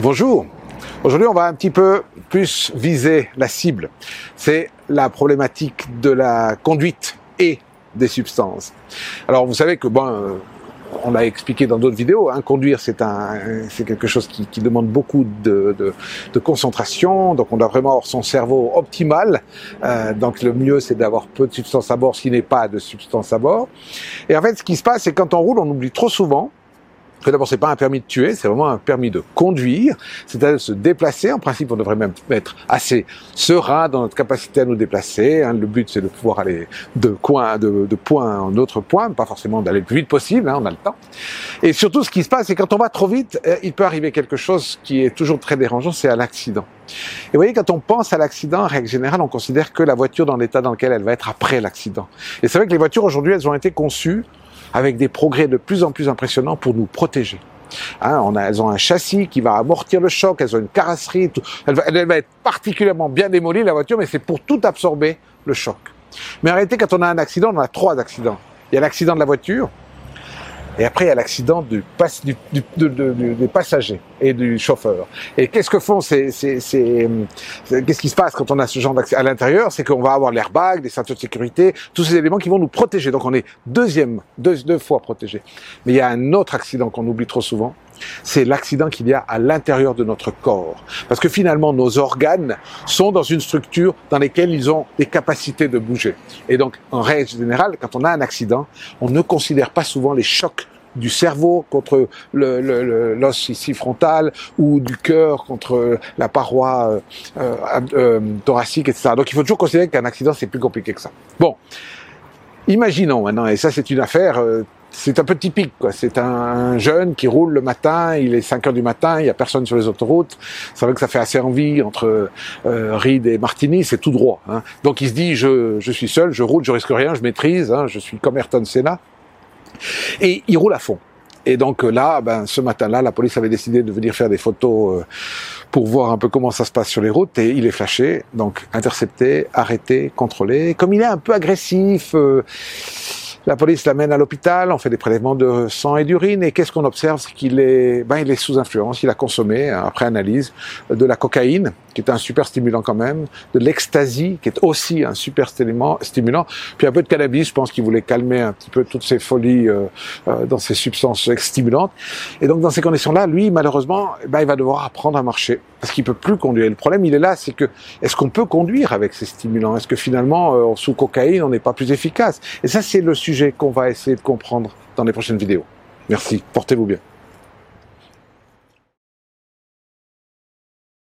Bonjour. Aujourd'hui, on va un petit peu plus viser la cible. C'est la problématique de la conduite et des substances. Alors, vous savez que bon, euh, on l'a expliqué dans d'autres vidéos, hein, conduire c'est un, c'est quelque chose qui, qui demande beaucoup de, de, de, concentration, donc on doit vraiment avoir son cerveau optimal. Euh, donc le mieux c'est d'avoir peu de substances à bord, s'il n'est pas de substances à bord. Et en fait, ce qui se passe, c'est quand on roule, on oublie trop souvent que d'abord c'est pas un permis de tuer, c'est vraiment un permis de conduire, c'est-à-dire de se déplacer. En principe, on devrait même être assez serein dans notre capacité à nous déplacer. Hein. Le but c'est de pouvoir aller de coin, de, de point en autre point, pas forcément d'aller le plus vite possible. Hein, on a le temps. Et surtout, ce qui se passe, c'est quand on va trop vite, euh, il peut arriver quelque chose qui est toujours très dérangeant, c'est à l'accident. Et vous voyez, quand on pense à l'accident, en règle générale, on considère que la voiture dans l'état dans lequel elle va être après l'accident. Et c'est vrai que les voitures aujourd'hui, elles ont été conçues avec des progrès de plus en plus impressionnants pour nous protéger. Hein, on a, elles ont un châssis qui va amortir le choc, elles ont une carrosserie, tout, elle, va, elle, va, être particulièrement bien démolie la voiture, mais c'est pour tout absorber le choc. Mais réalité, quand on a un accident, on a trois accidents. Il y a l'accident de la voiture, et après, il y a l'accident du, du, du, du, des passagers et du chauffeur. Et qu'est-ce que font ces, ces, ces qu'est-ce qui se passe quand on a ce genre d'accident à l'intérieur? C'est qu'on va avoir l'airbag, des ceintures de sécurité, tous ces éléments qui vont nous protéger. Donc on est deuxième, deux, deux fois protégé. Mais il y a un autre accident qu'on oublie trop souvent, c'est l'accident qu'il y a à l'intérieur de notre corps. Parce que finalement, nos organes sont dans une structure dans laquelle ils ont des capacités de bouger. Et donc, en règle générale, quand on a un accident, on ne considère pas souvent les chocs du cerveau contre l'os le, le, ici frontal ou du cœur contre la paroi euh, euh, thoracique, etc. Donc il faut toujours considérer qu'un accident c'est plus compliqué que ça. Bon, imaginons maintenant, et ça c'est une affaire euh, c'est un peu typique. quoi. C'est un jeune qui roule le matin, il est 5 heures du matin, il y a personne sur les autoroutes. C'est vrai que ça fait assez envie entre euh, Reed et Martini, c'est tout droit. Hein. Donc il se dit, je, je suis seul, je roule, je risque rien, je maîtrise, hein, je suis comme Ayrton Senna. Et il roule à fond. Et donc là, ben, ce matin-là, la police avait décidé de venir faire des photos euh, pour voir un peu comment ça se passe sur les routes. Et il est flashé, donc intercepté, arrêté, contrôlé. Comme il est un peu agressif, euh, la police l'amène à l'hôpital, on fait des prélèvements de sang et d'urine, et qu'est-ce qu'on observe? C'est qu'il est, ben, il est sous influence, il a consommé, après analyse, de la cocaïne, qui est un super stimulant quand même, de l'ecstasy, qui est aussi un super stimulant, puis un peu de cannabis, je pense qu'il voulait calmer un petit peu toutes ces folies euh, euh, dans ces substances stimulantes. Et donc dans ces conditions-là, lui, malheureusement, ben, il va devoir apprendre à marcher, parce qu'il peut plus conduire. Et le problème, il est là, c'est que, est-ce qu'on peut conduire avec ces stimulants? Est-ce que finalement, euh, sous cocaïne, on n'est pas plus efficace? Et ça, c'est le sujet qu'on va essayer de comprendre dans les prochaines vidéos. Merci, portez-vous bien.